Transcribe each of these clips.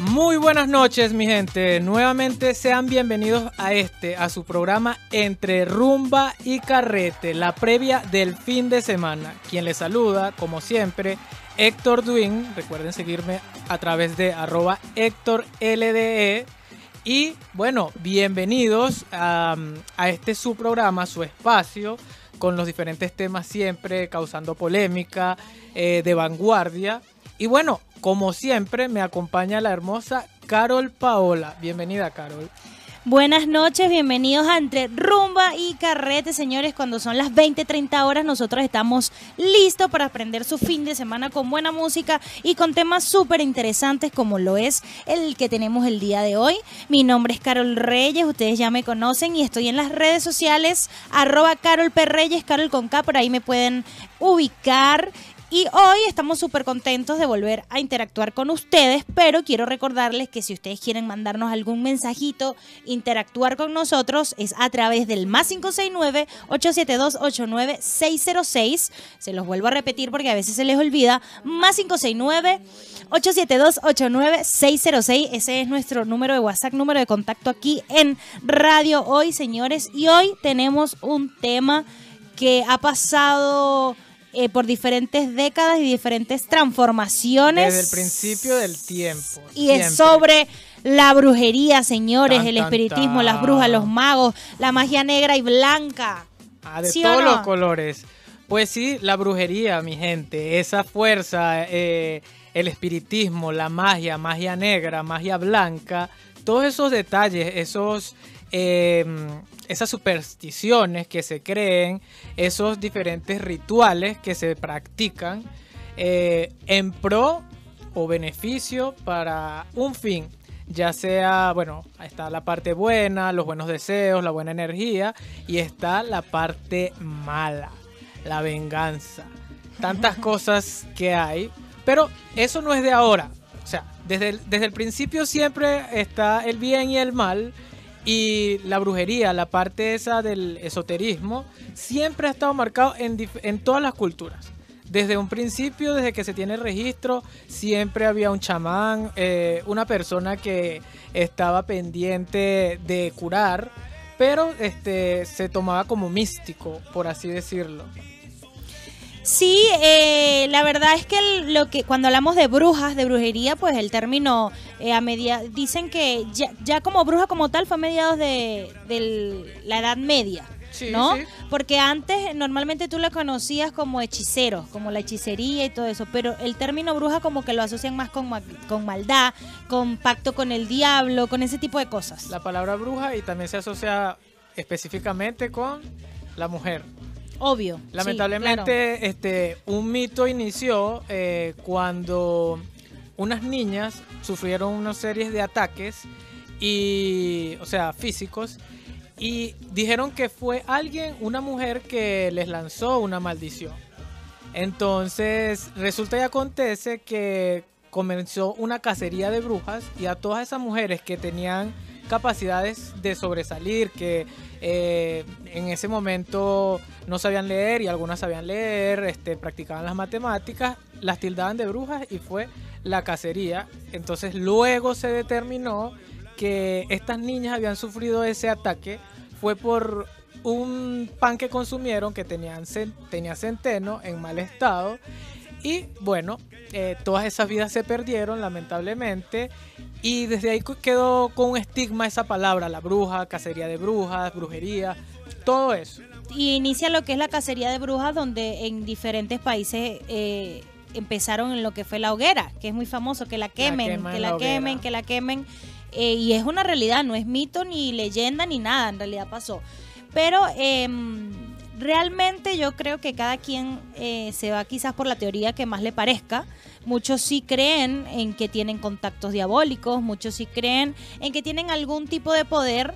Muy buenas noches, mi gente. Nuevamente sean bienvenidos a este, a su programa Entre Rumba y Carrete, la previa del fin de semana. Quien les saluda, como siempre, Héctor Duin. Recuerden seguirme a través de arroba Héctor LDE. Y bueno, bienvenidos a, este su programa, su espacio, con los diferentes temas siempre causando polémica, eh, de vanguardia. Y bueno, como siempre, me acompaña la hermosa Carol Paola. Bienvenida, Carol. Buenas noches, bienvenidos a Entre Rumba y Carrete, señores. Cuando son las 20, 30 horas, nosotros estamos listos para aprender su fin de semana con buena música y con temas súper interesantes como lo es el que tenemos el día de hoy. Mi nombre es Carol Reyes, ustedes ya me conocen y estoy en las redes sociales, arroba Carol P. Reyes, Carol con K, por ahí me pueden ubicar y hoy estamos súper contentos de volver a interactuar con ustedes, pero quiero recordarles que si ustedes quieren mandarnos algún mensajito, interactuar con nosotros, es a través del más 569-872-89606. Se los vuelvo a repetir porque a veces se les olvida. Más 569-872-89606. Ese es nuestro número de WhatsApp, número de contacto aquí en Radio Hoy, señores. Y hoy tenemos un tema que ha pasado eh, por diferentes décadas y diferentes transformaciones. Desde el principio del tiempo. Y es sobre la brujería, señores, el espiritismo, las brujas, los magos, la magia negra y blanca. Ah, de todos los colores. Pues sí, la brujería, mi gente, esa fuerza, eh, el espiritismo, la magia, magia negra, magia blanca, todos esos detalles, esos eh, esas supersticiones que se creen, esos diferentes rituales que se practican eh, en pro o beneficio para un fin. Ya sea, bueno, está la parte buena, los buenos deseos, la buena energía, y está la parte mala, la venganza. Tantas cosas que hay, pero eso no es de ahora. O sea, desde desde el principio siempre está el bien y el mal y la brujería, la parte esa del esoterismo, siempre ha estado marcado en, todas las culturas. Desde un principio, desde que se tiene registro, siempre había un chamán, eh, una persona que estaba pendiente de curar, pero este, se tomaba como místico, por así decirlo. Sí, eh, la verdad es que lo que cuando hablamos de brujas, de brujería, pues el término eh, a media dicen que ya, como bruja como tal fue a mediados de, la Edad Media. ¿no? Porque antes normalmente tú la conocías como hechicero, como la hechicería y todo eso, pero el término bruja como que lo asocian más con, con maldad, con pacto con el diablo, con ese tipo de cosas. La palabra bruja y también se asocia específicamente con la mujer. Obvio. Lamentablemente, este, un mito inició eh, cuando unas niñas sufrieron una serie de ataques y, o sea, físicos, y dijeron que fue alguien, una mujer que les lanzó una maldición. Entonces, resulta y acontece que comenzó una cacería de brujas y a todas esas mujeres que tenían capacidades de sobresalir, que eh, en ese momento no sabían leer y algunas sabían leer, este, practicaban las matemáticas, las tildaban de brujas y fue la cacería. Entonces luego se determinó que estas niñas habían sufrido ese ataque fue por un pan que consumieron que tenían, tenía centeno en mal estado y bueno, eh, todas esas vidas se perdieron lamentablemente y desde ahí quedó con un estigma esa palabra, la bruja, cacería de brujas, brujería, todo eso. Y inicia lo que es la cacería de brujas donde en diferentes países eh, empezaron en lo que fue la hoguera, que es muy famoso, que la quemen, que la, quemen, que la quemen. Eh, y es una realidad, no es mito ni leyenda ni nada, en realidad pasó. Pero em, realmente yo creo que cada quien eh, se va quizás por la teoría que más le parezca. Muchos sí creen en que tienen contactos diabólicos, muchos sí creen en que tienen algún tipo de poder.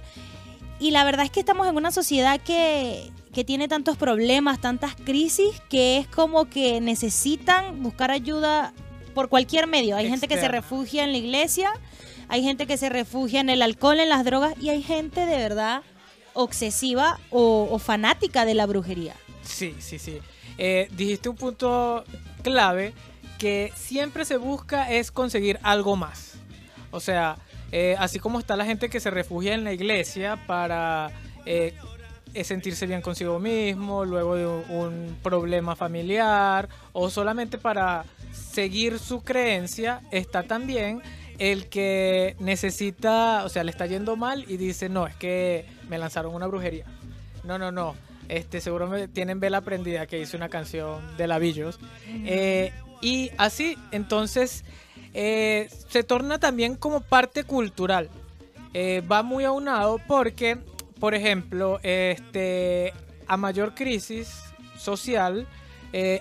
Y la verdad es que estamos en una sociedad que, que tiene tantos problemas, tantas crisis, que es como que necesitan buscar ayuda por cualquier medio. Hay gente que se refugia en la iglesia, hay gente que se refugia en el alcohol, en las drogas, y hay gente de verdad obsesiva o, fanática de la brujería. Sí, sí, sí. Eh, dijiste un punto clave que siempre se busca es conseguir algo más. O sea, eh, así como está la gente que se refugia en la iglesia para eh, sentirse bien consigo mismo, luego de un, problema familiar o solamente para seguir su creencia, está también el que necesita, o sea, le está yendo mal y dice, no, es que me lanzaron una brujería. No, no, no. Este, seguro me tienen vela prendida que hice una canción de Lavillos. Eh, y así, entonces, eh, se torna también como parte cultural. Eh, va muy aunado porque, por ejemplo, este, a mayor crisis social,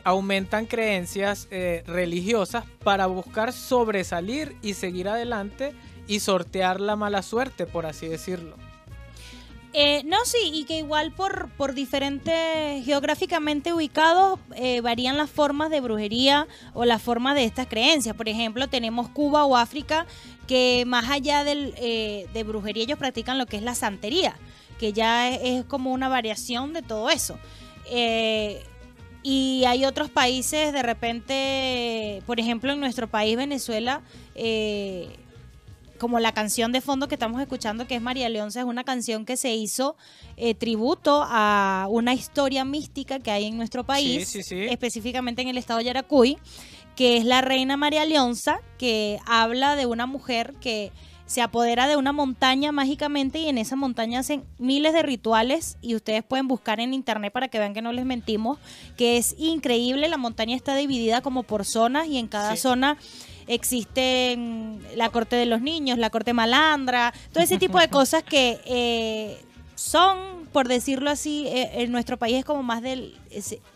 aumentan creencias religiosas para buscar sobresalir y seguir adelante y sortear la mala suerte, por así decirlo. Eh, no, sí, y que igual por, por diferentes geográficamente ubicados eh, varían las formas de brujería o las formas de estas creencias. Por ejemplo, tenemos Cuba o África que más allá del, eh, de brujería ellos practican lo que es la santería, que ya es, como una variación de todo eso. y hay otros países, de repente, por ejemplo, en nuestro país, Venezuela, como la canción de fondo que estamos escuchando, que es María Leonza, es una canción que se hizo eh, tributo a una historia mística que hay en nuestro país, específicamente en el estado de Yaracuy, que es la reina María Leonza, que habla de una mujer que se apodera de una montaña mágicamente y en esa montaña hacen miles de rituales y ustedes pueden buscar en internet para que vean que no les mentimos, que es increíble, la montaña está dividida como por zonas y en cada zona existen la corte de los niños, la corte malandra, todo ese tipo de cosas que eh, son, por decirlo así, eh, en nuestro país es como más del,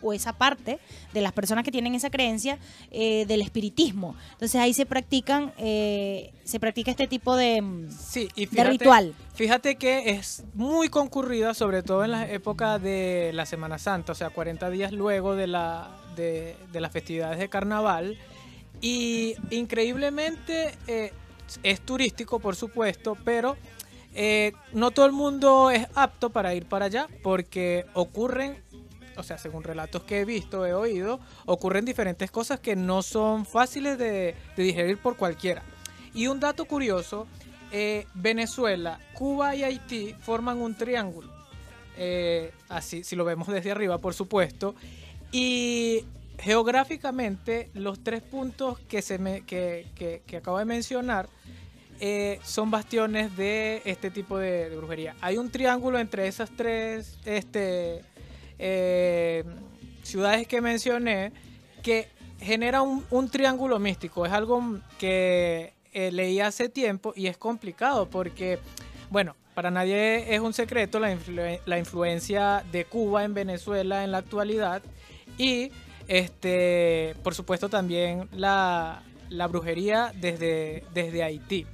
o esa parte de las personas que tienen esa creencia eh, del espiritismo. Entonces ahí se practican, se practica este tipo de, sí, ritual. Fíjate que es muy concurrida, sobre todo en la época de la Semana Santa, o sea, 40 días luego de, la, de, de las festividades de carnaval. Y increíblemente eh, es turístico, por supuesto, pero eh, no todo el mundo es apto para ir para allá porque ocurren, o sea, según relatos que he visto, he oído, ocurren diferentes cosas que no son fáciles de, digerir por cualquiera. Y un dato curioso, eh, Venezuela, Cuba y Haití forman un triángulo. así, si lo vemos desde arriba, por supuesto. Y geográficamente, los tres puntos que, se me, que, que, acabo de mencionar eh, son bastiones de este tipo de, brujería. Hay un triángulo entre esas tres este, eh, ciudades que mencioné que genera un, triángulo místico. Es algo que eh, leí hace tiempo y es complicado porque, bueno, para nadie es un secreto la, la influencia de Cuba en Venezuela en la actualidad y este, por supuesto también la, brujería desde, desde Haití.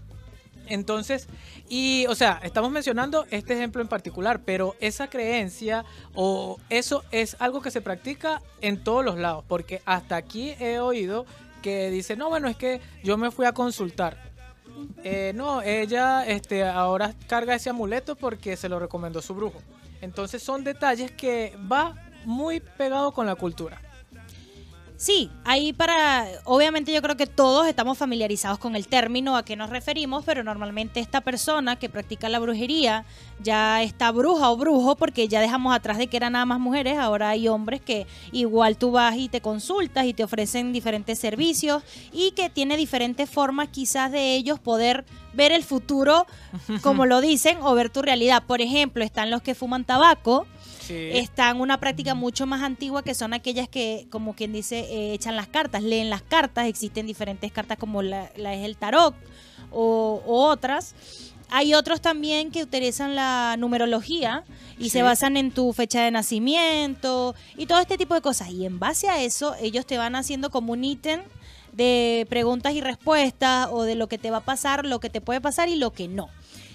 Entonces, y o sea, estamos mencionando este ejemplo en particular, pero esa creencia o eso es algo que se practica en todos los lados, porque hasta aquí he oído que dice, no, bueno, es que yo me fui a consultar. Eh, no, ella este, ahora carga ese amuleto porque se lo recomendó su brujo. Entonces son detalles que va muy pegado con la cultura. Sí, ahí para, obviamente yo creo que todos estamos familiarizados con el término a qué nos referimos, pero normalmente esta persona que practica la brujería ya está bruja o brujo porque ya dejamos atrás de que eran nada más mujeres, ahora hay hombres que igual tú vas y te consultas y te ofrecen diferentes servicios y que tiene diferentes formas quizás de ellos poder ver el futuro como lo dicen o ver tu realidad. Por ejemplo, están los que fuman tabaco están una práctica mucho más antigua que son aquellas que, como quien dice, eh, echan las cartas, leen las cartas, existen diferentes cartas como la, es el tarot o, otras. Hay otros también que utilizan la numerología y se basan en tu fecha de nacimiento y todo este tipo de cosas. Y en base a eso, ellos te van haciendo como un ítem de preguntas y respuestas o de lo que te va a pasar, lo que te puede pasar y lo que no.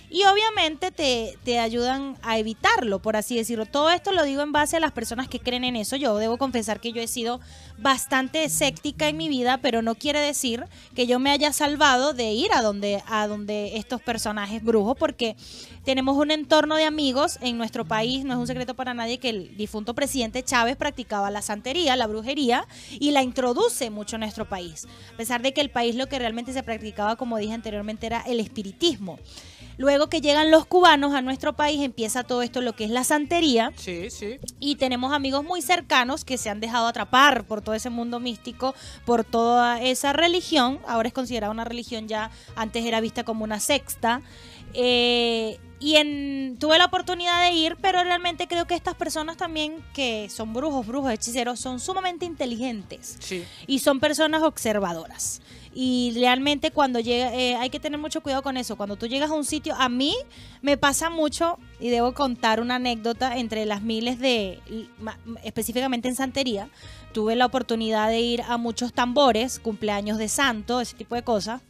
Y obviamente te, te, ayudan a evitarlo, por así decirlo. Todo esto lo digo en base a las personas que creen en eso. Yo debo confesar que yo he sido bastante escéptica en mi vida, pero no quiere decir que yo me haya salvado de ir a donde, a donde estos personajes brujos, porque tenemos un entorno de amigos en nuestro país, no es un secreto para nadie que el difunto presidente Chávez practicaba la santería, la brujería, y la introduce mucho en nuestro país. A pesar de que el país lo que realmente se practicaba, como dije anteriormente, era el espiritismo. Luego que llegan los cubanos a nuestro país, empieza todo esto, lo que es la santería. Sí, sí. Y tenemos amigos muy cercanos que se han dejado atrapar por todo ese mundo místico, por toda esa religión. Ahora es considerada una religión ya, antes era vista como una sexta. Eh, y en, tuve la oportunidad de ir, pero realmente creo que estas personas también que son brujos, brujos, hechiceros, son sumamente inteligentes. Sí. Y son personas observadoras. Y realmente cuando llega, eh, hay que tener mucho cuidado con eso. Cuando tú llegas a un sitio, a mí me pasa mucho, y debo contar una anécdota entre las miles de, específicamente en Santería, tuve la oportunidad de ir a muchos tambores, cumpleaños de santo, ese tipo de cosas.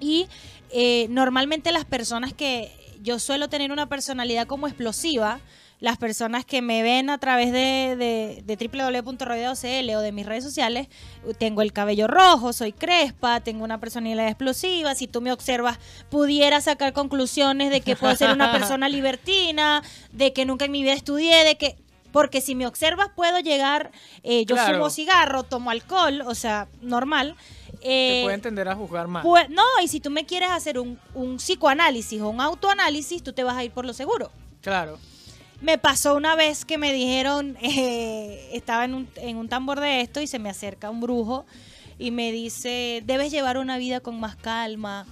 Y eh, normalmente las personas que yo suelo tener una personalidad como explosiva. Las personas que me ven a través de, de, de o de mis redes sociales, tengo el cabello rojo, soy crespa, tengo una personalidad explosiva. Si tú me observas, pudiera sacar conclusiones de que puedo ser una persona libertina, de que nunca en mi vida estudié, de que porque si me observas puedo llegar, eh, yo fumo cigarro, tomo alcohol, o sea, normal. Eh, Te puede entender a juzgar más. Pues, no, y si tú me quieres hacer un, un psicoanálisis o un autoanálisis, tú te vas a ir por lo seguro. Claro. Me pasó una vez que me dijeron, eh, estaba en un, en un tambor de esto y se me acerca un brujo y me dice, debes llevar una vida con más calma,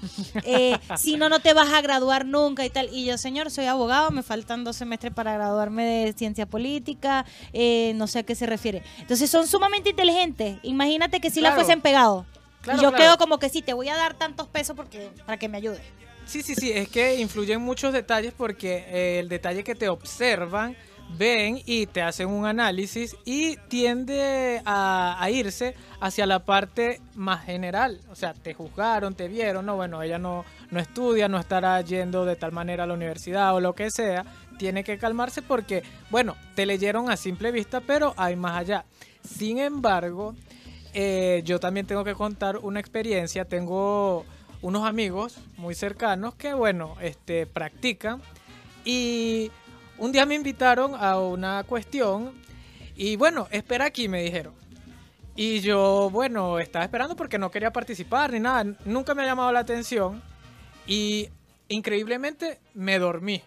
eh, si no, no te vas a graduar nunca y tal. Y yo, señor, soy abogado, me faltan dos semestres para graduarme de ciencia política, eh, no sé a qué se refiere. Entonces son sumamente inteligentes. Imagínate que si la fuesen pegado. y yo quedo como que sí, te voy a dar tantos pesos porque, para que me ayude. Sí, sí, sí, es que influyen muchos detalles porque eh, el detalle que te observan ven y te hacen un análisis y tiende a, irse hacia la parte más general. O sea, te juzgaron, te vieron, no, bueno, ella no, no estudia, no estará yendo de tal manera a la universidad o lo que sea. Tiene que calmarse porque, bueno, te leyeron a simple vista, pero hay más allá. Sin embargo, eh, yo también tengo que contar una experiencia. Tengo unos amigos muy cercanos que, bueno, este, practican y un día me invitaron a una cuestión y bueno, espera aquí, me dijeron. Y yo, bueno, estaba esperando porque no quería participar ni nada, nunca me ha llamado la atención y increíblemente me dormí.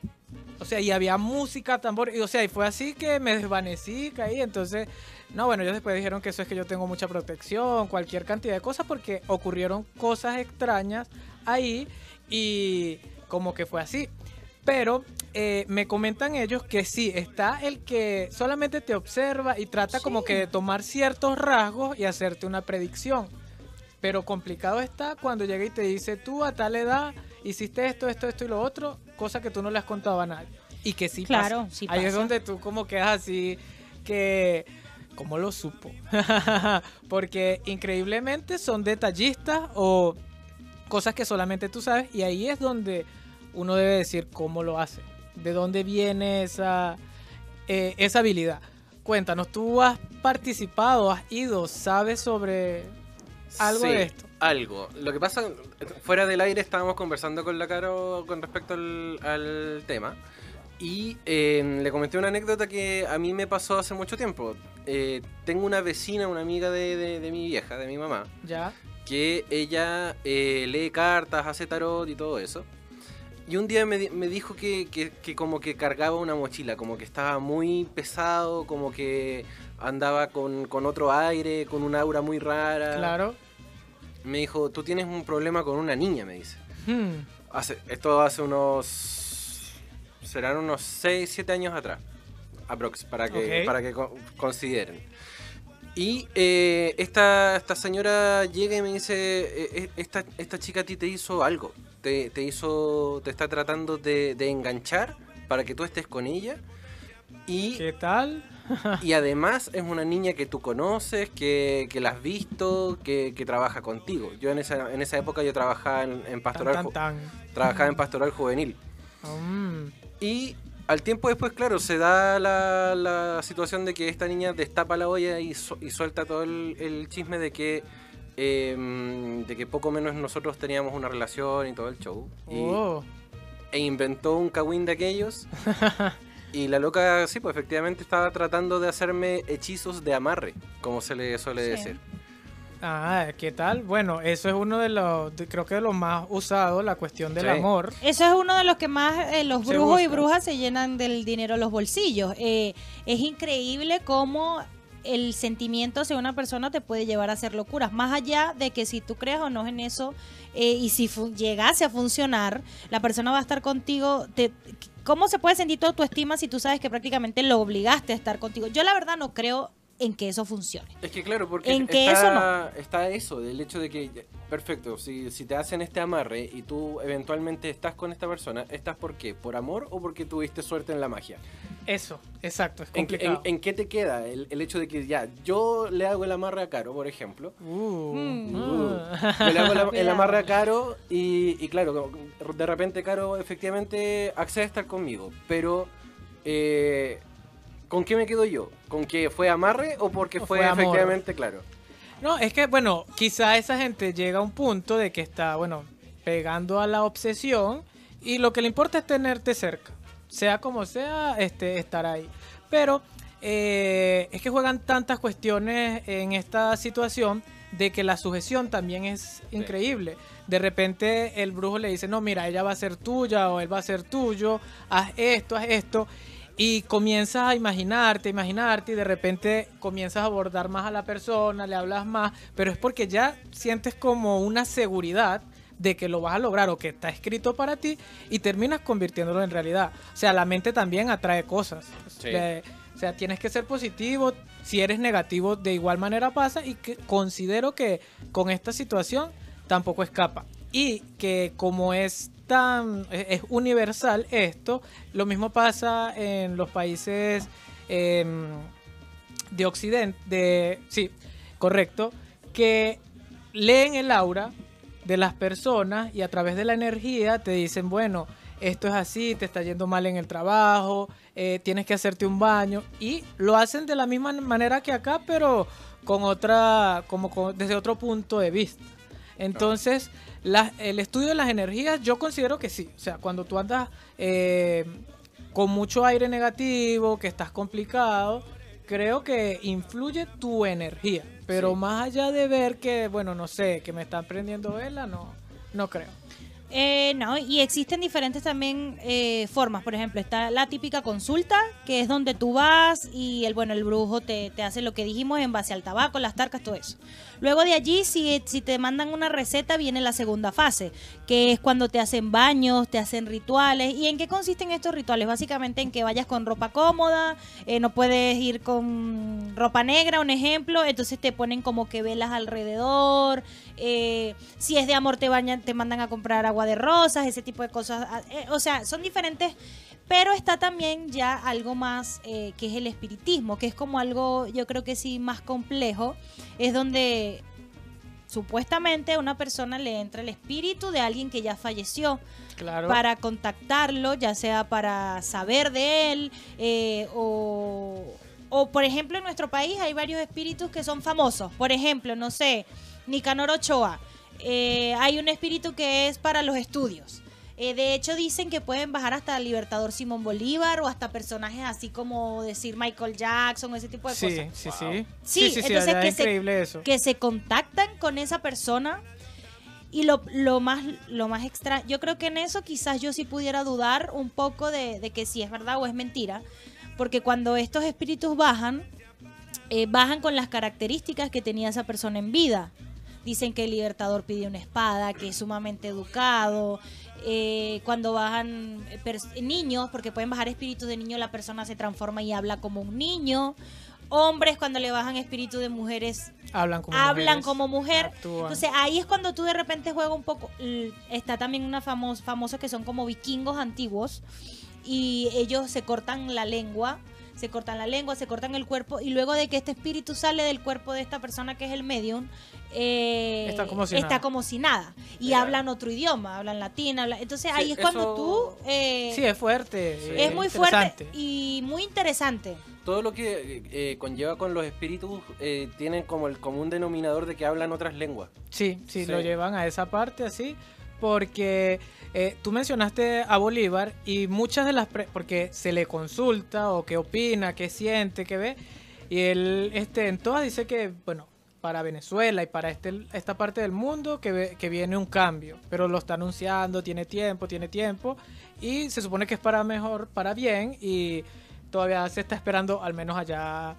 O sea, y había música, tambor, y, o sea, y fue así que me desvanecí, caí, entonces, no, bueno, ellos después dijeron que eso es que yo tengo mucha protección, cualquier cantidad de cosas, porque ocurrieron cosas extrañas ahí y como que fue así. Pero eh, me comentan ellos que sí, está el que solamente te observa y trata como que de tomar ciertos rasgos y hacerte una predicción. Pero complicado está cuando llega y te dice, tú a tal edad hiciste esto, esto, esto y lo otro, cosa que tú no le has contado a nadie. Y que sí claro, pasa. Sí Ahí es donde tú como quedas así, que... ¿Cómo lo supo? Porque increíblemente son detallistas o cosas que solamente tú sabes y ahí es donde uno debe decir cómo lo hace, de dónde viene esa, eh, esa habilidad. Cuéntanos, ¿tú has participado, has ido, sabes sobre algo de esto? Algo. Lo que pasa, fuera del aire estábamos conversando con la Caro con respecto al, tema. Y eh, le comenté una anécdota que a mí me pasó hace mucho tiempo. Eh, tengo una vecina, una amiga de, de, mi vieja, de mi mamá. Ya. Que ella lee cartas, hace tarot y todo eso. Y un día me, dijo que, como que cargaba una mochila, como que estaba muy pesado, como que andaba con, otro aire, con un aura muy rara. Claro. Me dijo, tú tienes un problema con una niña, me dice. Hmm. Hace, esto hace unos... serán unos 6, 7 años atrás, aprox, para que, para que consideren. Y eh, esta, esta señora llega y me dice, eh, eh, esta, esta chica a ti te hizo algo te, hizo, te está tratando de, enganchar para que tú estés con ella. Y, ¿Qué tal? y además es una niña que tú conoces, que, que la has visto, que, trabaja contigo. Yo en esa, en esa época yo trabajaba en, pastoral, trabajaba en pastoral juvenil. Mm. Y al tiempo después, claro, se da la, situación de que esta niña destapa la olla y, suelta todo el, chisme de que em, de que poco menos nosotros teníamos una relación y todo el show. Oh. e inventó un cagüín de aquellos. y la loca, sí, pues efectivamente estaba tratando de hacerme hechizos de amarre, como se le suele decir. Ah, ¿qué tal? Bueno, eso es uno de los, creo que de los más usados, la cuestión del amor. Eso es uno de los que más eh, los brujos y brujas se llenan del dinero los bolsillos. Eh, es increíble cómo el sentimiento hacia una persona te puede llevar a hacer locuras, más allá de que si tú creas o no en eso eh, y si llegase a funcionar, la persona va a estar contigo. Te, ¿Cómo se puede sentir toda tu estima si tú sabes que prácticamente lo obligaste a estar contigo? Yo la verdad no creo en que eso funcione. Es que claro, porque en que está, eso no. está eso, del hecho de que, perfecto, si, si te hacen este amarre y tú eventualmente estás con esta persona, ¿estás por qué? ¿Por amor o porque tuviste suerte en la magia? Eso, exacto, es complicado. ¿En, qué te queda el, el, hecho de que ya, yo le hago el amarre a Caro, por ejemplo? Uh, mm. uh. le hago el amarre a Caro y, y claro, de repente Caro efectivamente accede a estar conmigo, pero... Eh, ¿Con qué me quedo yo? ¿Con que fue amarre o porque fue, efectivamente claro? No, es que, bueno, quizá esa gente llega a un punto de que está, bueno, pegando a la obsesión y lo que le importa es tenerte cerca. Sea como sea, este, estar ahí. Pero eh, es que juegan tantas cuestiones en esta situación de que la sujeción también es increíble. De repente el brujo le dice, no, mira, ella va a ser tuya o él va a ser tuyo, haz esto, haz esto. Y comienzas a imaginarte, imaginarte y de repente comienzas a abordar más a la persona, le hablas más, pero es porque ya sientes como una seguridad de que lo vas a lograr o que está escrito para ti y terminas convirtiéndolo en realidad. O sea, la mente también atrae cosas. o sea, tienes que ser positivo. Si eres negativo, de igual manera pasa y que considero que con esta situación tampoco escapa. Y que como es tan es universal esto. Lo mismo pasa en los países em, de Occidente, de sí, correcto, que leen el aura de las personas y a través de la energía te dicen, bueno, esto es así, te está yendo mal en el trabajo, eh, tienes que hacerte un baño y lo hacen de la misma manera que acá, pero con otra, como desde otro punto de vista. Entonces, el estudio de las energías, yo considero que sí. O sea, cuando tú andas eh, con mucho aire negativo, que estás complicado, creo que influye tu energía. Pero más allá de ver que, bueno, no sé, que me están prendiendo vela, no, no creo. Eh, no, y existen diferentes también eh, formas. Por ejemplo, está la típica consulta, que es donde tú vas y el bueno el brujo te, te hace lo que dijimos en base al tabaco, las tarcas, todo eso. Luego de allí, si, si te mandan una receta, viene la segunda fase, que es cuando te hacen baños, te hacen rituales. ¿Y en qué consisten estos rituales? Básicamente en que vayas con ropa cómoda, eh, no puedes ir con ropa negra, un ejemplo, entonces te ponen como que velas alrededor. Eh, si es de amor, te, bañan, te mandan a comprar agua de rosas, ese tipo de cosas. Ah, eh, o sea, son diferentes pero está también ya algo más eh, que es el espiritismo, que es como algo, yo creo que sí, más complejo. Es donde supuestamente a una persona le entra el espíritu de alguien que ya falleció. Claro. Para contactarlo, ya sea para saber de él eh, o, o, por ejemplo, en nuestro país hay varios espíritus que son famosos. Por ejemplo, no sé, Nicanor Ochoa. Eh, hay un espíritu que es para los estudios. Eh, de hecho, dicen que pueden bajar hasta el Libertador Simón Bolívar o hasta personajes así como decir Michael Jackson, ese tipo de cosas. Sí, sí, sí. Sí, entonces que, se, eso. que se contactan con esa persona. Y lo, lo más lo más extra, yo creo que en eso quizás yo sí pudiera dudar un poco de, de que si es verdad o es mentira. Porque cuando estos espíritus bajan, eh, bajan con las características que tenía esa persona en vida. Dicen que el libertador pidió una espada, que es sumamente educado, eh, cuando bajan niños, porque pueden bajar espíritus de niño, la persona se transforma y habla como un niño. Hombres, cuando le bajan espíritu de mujeres, hablan como, hablan como mujer. Entonces ahí es cuando tú de repente juegas un poco. Está también una famosa famoso que son como vikingos antiguos y ellos se cortan la lengua se cortan la lengua, se cortan el cuerpo y luego de que este espíritu sale del cuerpo de esta persona que es el medium, eh, está, como si, nada. Y hablan otro idioma, hablan latín, entonces ahí es cuando tú... Eh, sí, es fuerte. Es muy fuerte y muy interesante. Todo lo que eh, conlleva con los espíritus tienen como el común denominador de que hablan otras lenguas. Sí, sí, lo llevan a esa parte así porque eh, tú mencionaste a Bolívar y muchas de las... porque se le consulta o qué opina, qué siente, qué ve. Y él este, en todas dice que, bueno, para Venezuela y para este, esta parte del mundo que, que viene un cambio. Pero lo está anunciando, tiene tiempo, tiene tiempo. Y se supone que es para mejor, para bien. Y todavía se está esperando, al menos allá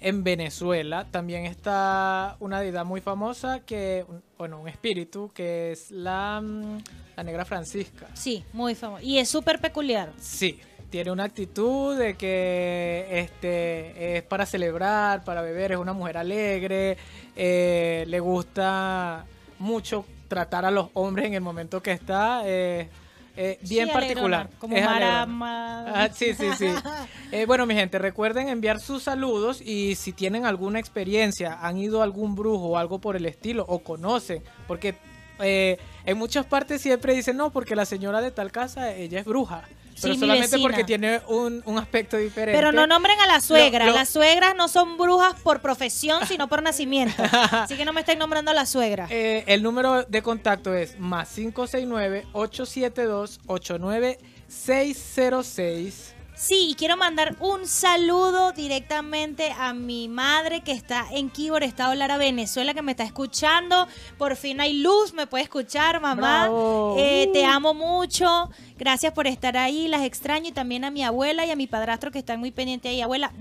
en Venezuela también está una deidad muy famosa que, bueno, un espíritu que es la, mm, la negra Francisca. Sí, muy famosa. Y es súper peculiar. Sí, tiene una actitud de que este es para celebrar, para beber, es una mujer alegre, eh, le gusta mucho tratar a los hombres en el momento que está. Eh, eh, bien particular. Como marama. Ah, sí, sí, sí. Eh, bueno, mi gente, recuerden enviar sus saludos y si tienen alguna experiencia, han ido a algún brujo o algo por el estilo, o conocen, porque eh, en muchas partes siempre dicen, no, porque la señora de tal casa, ella es bruja. Pero solamente porque tiene un, aspecto diferente. Pero no nombren a la suegra. Las suegras no son brujas por profesión, sino por nacimiento. Así que no me estén nombrando a la suegra. Eh, el número de contacto es más 569-872-89606. Sí, y quiero mandar un saludo directamente a mi madre que está en Keyboard, Estado Lara, Venezuela, que me está escuchando. Por fin hay luz, me puede escuchar, mamá. Eh, te amo mucho. Gracias por estar ahí, las extraño. Y también a mi abuela y a mi padrastro que están muy pendientes ahí. Abuela,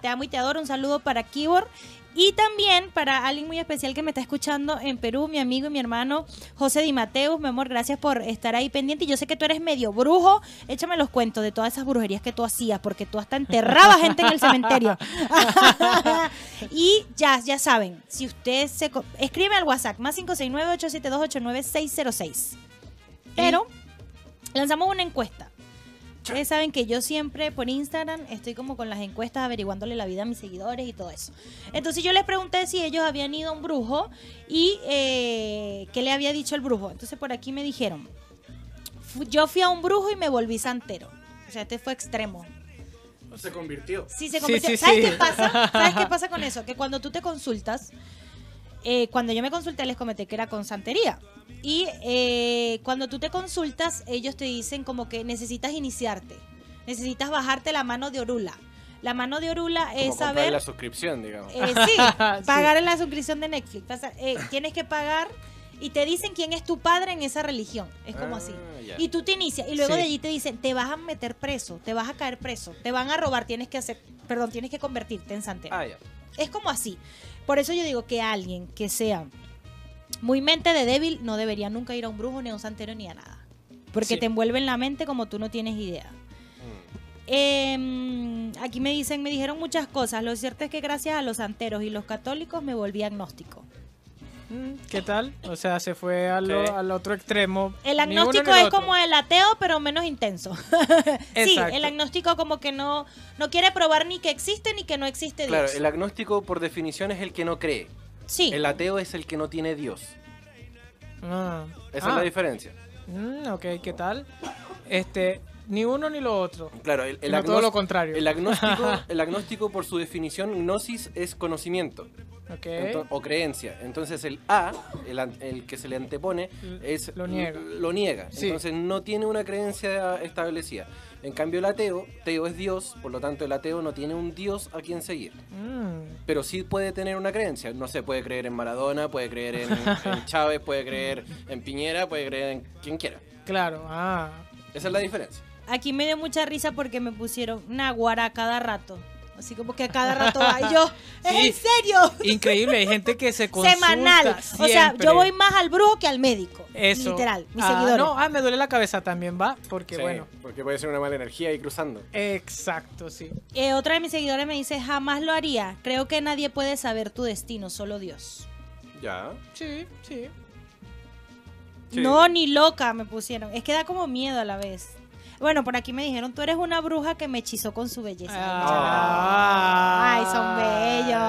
te amo y te adoro. Un saludo para Keyboard. Y también para alguien muy especial que me está escuchando en Perú, mi amigo y mi hermano José Di Mateus, mi amor, gracias por estar ahí pendiente. Y yo sé que tú eres medio brujo, échame los cuentos de todas esas brujerías que tú hacías, porque tú hasta enterrabas gente en el cementerio. y ya, ya saben, si usted se... Escribe al WhatsApp, más 569-872-89606. Pero lanzamos una encuesta. Ustedes saben que yo siempre por Instagram estoy como con las encuestas averiguándole la vida a mis seguidores y todo eso. Entonces yo les pregunté si ellos habían ido a un brujo y eh, qué le había dicho el brujo. Entonces por aquí me dijeron, yo fui a un brujo y me volví santero. O sea, este fue extremo. Se convirtió. Sí, se convirtió. ¿Sabes qué pasa? ¿Sabes qué pasa con eso? Que cuando tú te consultas, eh, cuando yo me consulté les comenté que era con santería. Y eh, cuando tú te consultas, ellos te dicen como que necesitas iniciarte, necesitas bajarte la mano de Orula. La mano de Orula es saber... la suscripción, digamos. Eh, sí, pagar en la suscripción de Netflix. tienes que pagar y te dicen quién es tu padre en esa religión. Es como así. Ah, y tú te inicias y luego de allí te dicen, te vas a meter preso, te vas a caer preso, te van a robar, tienes que hacer, perdón, tienes que convertirte en santero. Ah, es como así. Por eso yo digo que alguien que sea muy mente de débil no debería nunca ir a un brujo, ni a un santero, ni a nada. Porque te envuelve en la mente como tú no tienes idea. Mm. Em, aquí me dicen, me dijeron muchas cosas. Lo cierto es que gracias a los santeros y los católicos me volví agnóstico. ¿Qué tal? O sea, se fue al, otro extremo. El agnóstico es como el ateo, pero menos intenso. sí, el agnóstico como que no, no quiere probar ni que existe ni que no existe Dios. Claro, el agnóstico por definición es el que no cree. Sí. El ateo es el que no tiene Dios. Ah. Esa es la ah. diferencia. Mm, ok, ¿qué tal? Este, ni uno ni lo otro. Claro, el, todo lo contrario. El agnóstico, el agnóstico, por su definición, gnosis es conocimiento. O creencia. Entonces el A, el, que se le antepone, es lo niega. Lo niega. Entonces no tiene una creencia establecida. En cambio el ateo, Teo es Dios, por lo tanto el ateo no tiene un Dios a quien seguir. Mm. Pero sí puede tener una creencia. No sé, puede creer en Maradona, puede creer en, en Chávez, puede creer en Piñera, puede creer en quien quiera. Claro, ah. Esa es la diferencia. Aquí me dio mucha risa porque me pusieron Naguara cada rato. Así como que cada rato va. Y yo, ¿es en serio? Increíble, hay gente que se consulta Semanal. O sea, yo voy más al brujo que al médico. Eso. Literal, mis ah, seguidores. No, ah, me duele la cabeza también, va. Porque bueno. Porque puede ser una mala energía ahí cruzando. Exacto, sí. Eh, otra de mis seguidores me dice, jamás lo haría. Creo que nadie puede saber tu destino, solo Dios. Ya. Sí, sí. No, ni loca me pusieron. Es que da como miedo a la vez. Bueno, por aquí me dijeron, tú eres una bruja que me hechizó con su belleza. Ah. Ay, son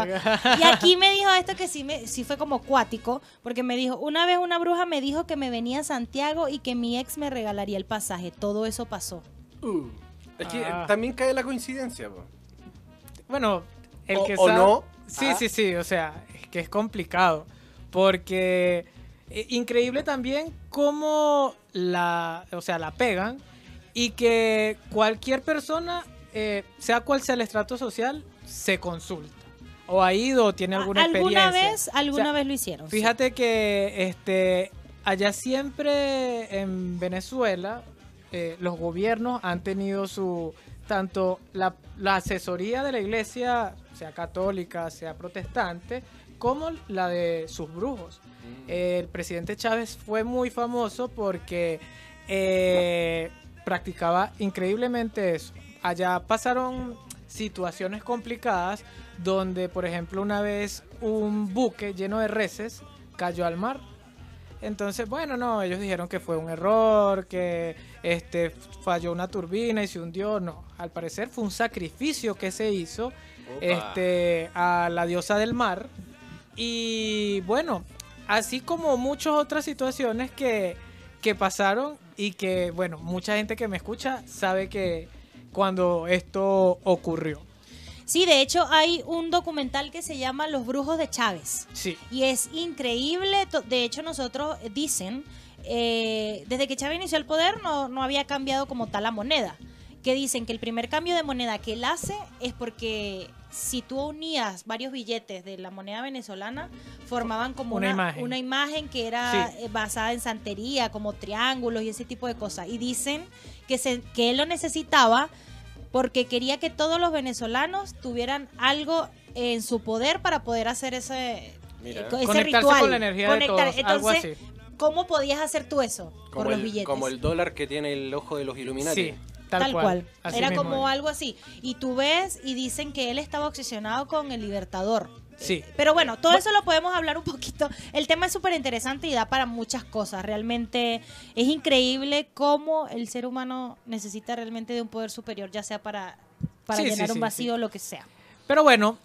bellos. Y aquí me dijo esto que sí, me, sí fue como cuático, porque me dijo, una vez una bruja me dijo que me venía a Santiago y que mi ex me regalaría el pasaje. Todo eso pasó. Uh, es que ah. también cae la coincidencia. Bueno, el que sabe... no. Sí, sí, sí, o sea, es que es complicado, porque eh, increíble también cómo la, o sea, la pegan y que cualquier persona, eh, sea cual sea el estrato social, se consulta. O ha ido, o tiene alguna ¿Alguna experiencia. Vez, alguna vez lo hicieron. Fíjate que este, allá siempre en Venezuela, eh, los gobiernos han tenido su, tanto la, la asesoría de la iglesia, sea católica, sea protestante, como la de sus brujos. Mm. el presidente Chávez fue muy famoso porque eh, practicaba increíblemente eso. Allá pasaron situaciones complicadas donde, por ejemplo, una vez un buque lleno de reses cayó al mar. Entonces, bueno, no, ellos dijeron que fue un error, que este falló una turbina y se hundió. No, al parecer fue un sacrificio que se hizo este, a la diosa del mar. Y bueno, así como muchas otras situaciones que, que pasaron y que, bueno, mucha gente que me escucha sabe que cuando esto ocurrió. Sí, de hecho hay un documental que se llama Los Brujos de Chávez. Sí. Y es increíble. De hecho, nosotros dicen, eh, desde que Chávez inició el poder no, no había cambiado como tal la moneda. Que dicen que el primer cambio de moneda que él hace es porque si tú unías varios billetes de la moneda venezolana, formaban como una, imagen. que era eh, basada en santería, como triángulos y ese tipo de cosas. Y dicen que, se, que él lo necesitaba porque quería que todos los venezolanos tuvieran algo en su poder para poder hacer ese, eh, ese ritual. con la energía de todos, Entonces, ¿cómo podías hacer tú eso? Como los billetes. Como el dólar que tiene el ojo de los Illuminati. Sí. Tal, cual. Era como algo así. Y tú ves y dicen que él estaba obsesionado con el Libertador. Sí. Pero bueno, todo eso lo podemos hablar un poquito. El tema es súper interesante y da para muchas cosas. Realmente es increíble cómo el ser humano necesita realmente de un poder superior, ya sea para, para llenar un vacío o lo que sea. Pero bueno,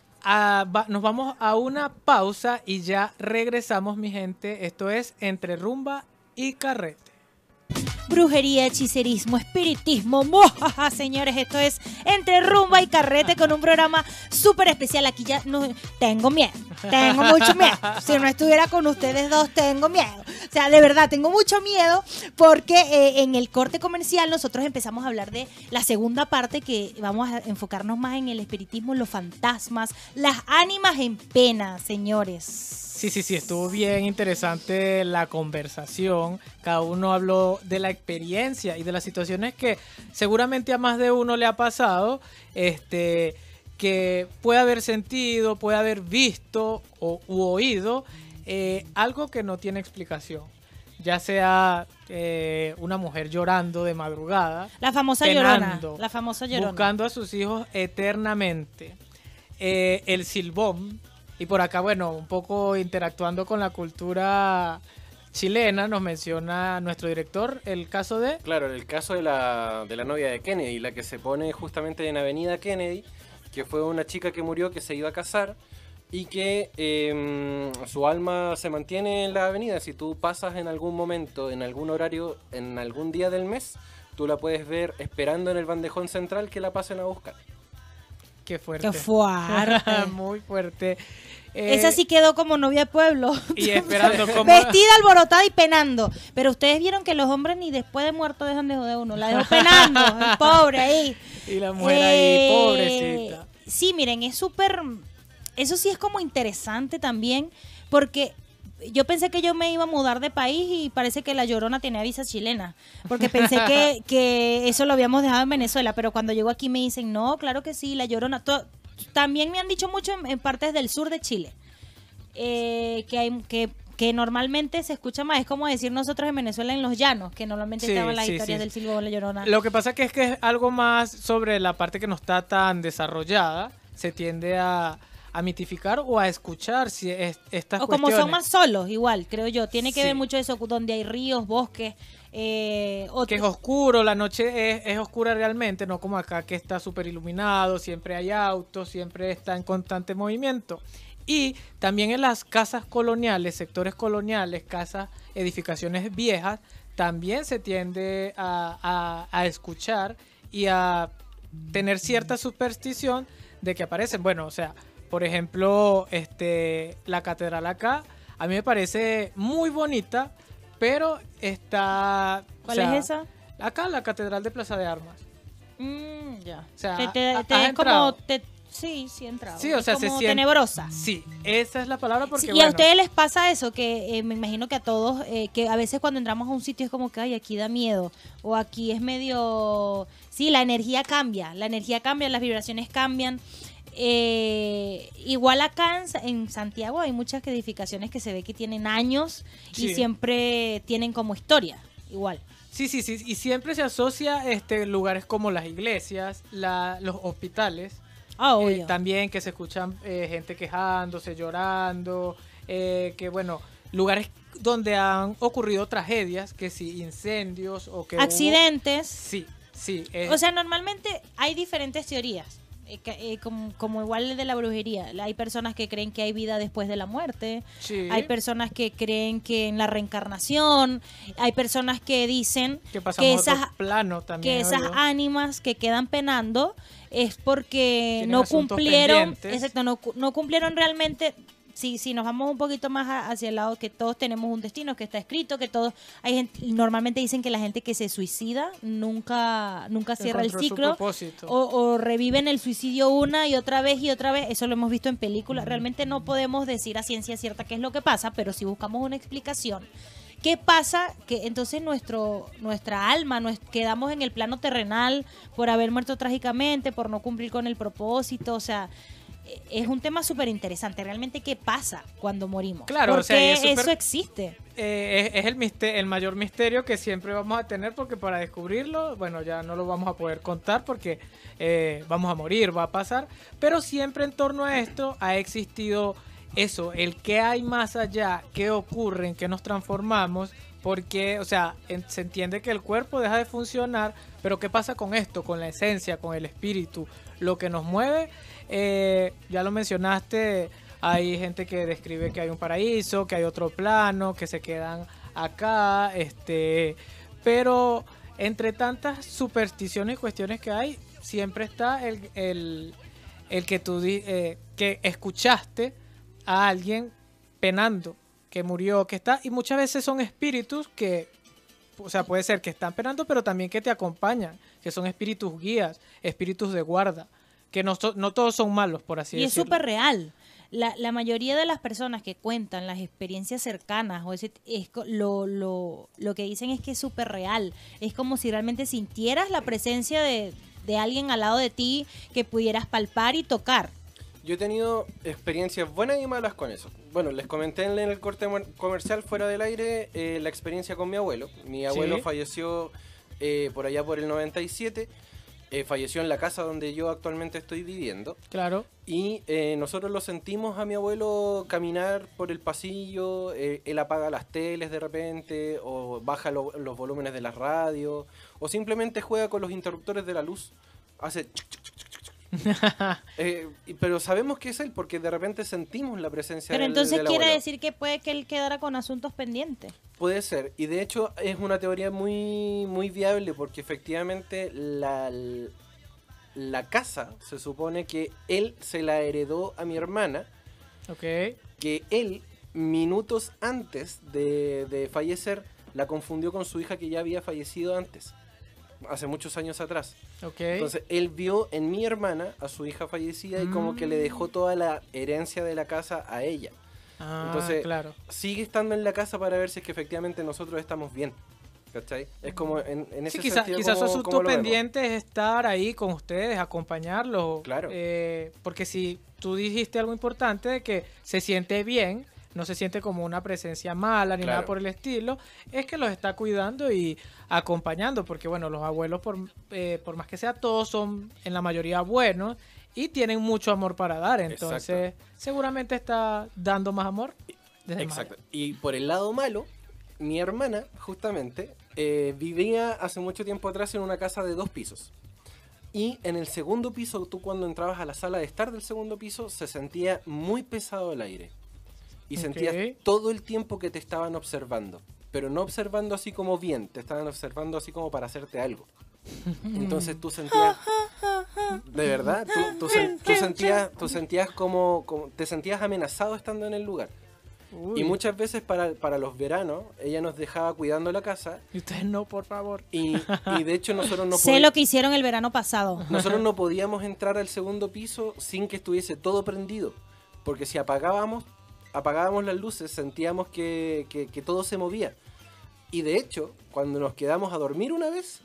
nos vamos a una pausa y ya regresamos, mi gente. Esto es Entre Rumba y Carrete brujería, hechicerismo, espiritismo. ¡Mojaja, señores! Esto es Entre Rumba y Carrete con un programa súper especial. Aquí ya no tengo miedo, tengo mucho miedo. Si no estuviera con ustedes dos, tengo miedo. O sea, de verdad, tengo mucho miedo porque eh, en el corte comercial nosotros empezamos a hablar de la segunda parte que vamos a enfocarnos más en el espiritismo, los fantasmas, las ánimas en pena, señores. Sí, sí, sí, estuvo bien interesante la conversación. Cada uno habló de la experiencia y de las situaciones que seguramente a más de uno le ha pasado, este, que puede haber sentido, puede haber visto o, u oído eh, algo que no tiene explicación. Ya sea eh, una mujer llorando de madrugada. La famosa llorona. La famosa llorona. Buscando a sus hijos eternamente. Eh, el silbón y por acá, bueno, un poco interactuando con la cultura chilena, nos menciona nuestro director el caso de... Claro, el caso de la, de la novia de Kennedy, la que se pone justamente en Avenida Kennedy, que fue una chica que murió, que se iba a casar y que em, su alma se mantiene en la avenida. Si tú pasas en algún momento, en algún horario, en algún día del mes, tú la puedes ver esperando en el bandejón central que la pasen a buscar. Qué fuerte. Qué fuerte. Muy fuerte. Esa eh, sí quedó como novia de pueblo. Y esperando como... Vestida, alborotada y penando. Pero ustedes vieron que los hombres ni después de muerto dejan de joder uno. La dejó penando, el pobre ahí. Y la mujer ahí, eh, pobrecita. Sí, miren, es súper... Eso sí es como interesante también, porque yo pensé que yo me iba a mudar de país y parece que la Llorona tenía visa chilena, porque pensé que, que eso lo habíamos dejado en Venezuela, pero cuando llego aquí me dicen, no, claro que sí, la Llorona, también me han dicho mucho en, partes del sur de Chile. Eh, que hay que que normalmente se escucha más, es como decir nosotros en Venezuela en los llanos, que normalmente estaban las historias del Silbo la Llorona. Lo que pasa que es que es algo más sobre la parte que no está tan desarrollada, se tiende a, a mitificar o a escuchar si es, estas o como son más solos igual creo yo. Tiene que ver mucho eso donde hay ríos bosques eh, que es oscuro la noche es, es oscura realmente no como acá que está súper iluminado siempre hay autos siempre está en constante movimiento. Y también en las casas coloniales sectores coloniales casas edificaciones viejas también se tiende a, a escuchar y a tener cierta superstición de que aparecen. Bueno, o sea, por ejemplo, este, la catedral acá, a mí me parece muy bonita, pero está... ¿Cuál es esa? Acá, la catedral de Plaza de Armas. Mm, ya. O sea, te, te, como Sí, sí entraba. Sí, o sea, como tenebrosa. Sí, esa es la palabra porque. y a ustedes les pasa eso, que eh, me imagino que a todos, eh, que a veces cuando entramos a un sitio es como que, ay, aquí da miedo, o aquí es medio. Sí, la energía cambia, la energía cambia, las vibraciones cambian. Eh, igual acá en, Santiago hay muchas edificaciones que se ve que tienen años y siempre tienen como historia, igual. Sí, sí, sí, y siempre se asocia este lugares como las iglesias, los hospitales Ah, eh, también que se escuchan eh, gente quejándose, llorando, eh, que bueno, lugares donde han ocurrido tragedias, que si incendios o que... Accidentes. Sí, sí. o sea, normalmente hay diferentes teorías. Como, como, igual de la brujería. Hay personas que creen que hay vida después de la muerte. Hay personas que creen que en la reencarnación. Hay personas que dicen que esas, plano también, que esas ánimas que quedan penando es porque no cumplieron, exacto, no, no cumplieron realmente si, si nos vamos un poquito más hacia el lado que todos tenemos un destino que está escrito, que todos hay gente, normalmente dicen que la gente que se suicida nunca nunca cierra el ciclo o, reviven el suicidio una y otra vez y otra vez, eso lo hemos visto en películas, realmente no podemos decir a ciencia cierta qué es lo que pasa, pero si buscamos una explicación ¿Qué pasa? Que entonces nuestro, nuestra alma, nos quedamos en el plano terrenal por haber muerto trágicamente, por no cumplir con el propósito, o sea, es un tema súper interesante. Realmente, ¿qué pasa cuando morimos? Claro, porque eso existe. Eh, es, el, el mayor misterio que siempre vamos a tener porque para descubrirlo, bueno, ya no lo vamos a poder contar porque eh, vamos a morir, va a pasar. Pero siempre en torno a esto ha existido eso, el que hay más allá, qué ocurre, en qué nos transformamos, porque, o sea, se entiende que el cuerpo deja de funcionar, pero ¿qué pasa con esto, con la esencia, con el espíritu? Lo que nos mueve, eh, ya lo mencionaste, hay gente que describe que hay un paraíso, que hay otro plano, que se quedan acá, este, pero entre tantas supersticiones y cuestiones que hay, siempre está el, el, el que tú eh, que escuchaste a alguien penando, que murió, que está, y muchas veces son espíritus que, o sea, puede ser que están penando, pero también que te acompañan, que son espíritus guías, espíritus de guarda, que no, no todos son malos, por así decirlo. Y es súper real. La, la, mayoría de las personas que cuentan las experiencias cercanas o ese, es, lo, lo, lo que dicen es que es súper real. Es como si realmente sintieras la presencia de, de alguien al lado de ti que pudieras palpar y tocar. Yo he tenido experiencias buenas y malas con eso. Bueno, les comenté en el corte comercial fuera del aire eh, la experiencia con mi abuelo. Mi abuelo falleció eh, por allá por el 97. Eh, falleció en la casa donde yo actualmente estoy viviendo. Claro. Y nosotros lo sentimos a mi abuelo caminar por el pasillo, él apaga las teles de repente, o baja los volúmenes de la radio, o simplemente juega con los interruptores de la luz. Hace... Eh, pero sabemos que es él porque de repente sentimos la presencia Pero entonces quiere decir que puede que él quedara con asuntos pendientes. Puede ser, y de hecho es una teoría muy, muy viable porque efectivamente la, la casa se supone que él se la heredó a mi hermana. Ok. Que él, minutos antes de, de fallecer, la confundió con su hija que ya había fallecido antes hace muchos años atrás. Entonces él vio en mi hermana a su hija fallecida y como que le dejó mm. toda la herencia de la casa a ella. Ah, Entonces claro. sigue estando en la casa para ver si es que efectivamente nosotros estamos bien. ¿Cachai? Es como en, en ese sí, sentido. Quizás su pendiente es estar ahí con ustedes, acompañarlos. Claro. Eh, porque si tú dijiste algo importante de que se siente bien, no se siente como una presencia mala ni nada por el estilo, es que los está cuidando y acompañando, porque bueno, los abuelos, por, eh, por más que sea, todos son en la mayoría buenos y tienen mucho amor para dar, entonces seguramente está dando más amor. Exacto. Y por el lado malo, mi hermana, justamente, eh, vivía hace mucho tiempo atrás en una casa de dos pisos. Y en el segundo piso, tú cuando entrabas a la sala de estar del segundo piso, se sentía muy pesado el aire. Y sentías todo el tiempo que te estaban observando. Pero no observando así como bien, te estaban observando así como para hacerte algo. Entonces tú sentías... De verdad, tú, sentías, tú sentías como, como... Te sentías amenazado estando en el lugar. Y muchas veces para, para, los veranos ella nos dejaba cuidando la casa. Y ustedes no, por favor. Y, y de hecho nosotros no Sé lo que hicieron el verano pasado. Nosotros no podíamos entrar al segundo piso sin que estuviese todo prendido. Porque si apagábamos, apagábamos las luces sentíamos que, que, que todo se movía. Y de hecho, cuando nos quedamos a dormir una vez,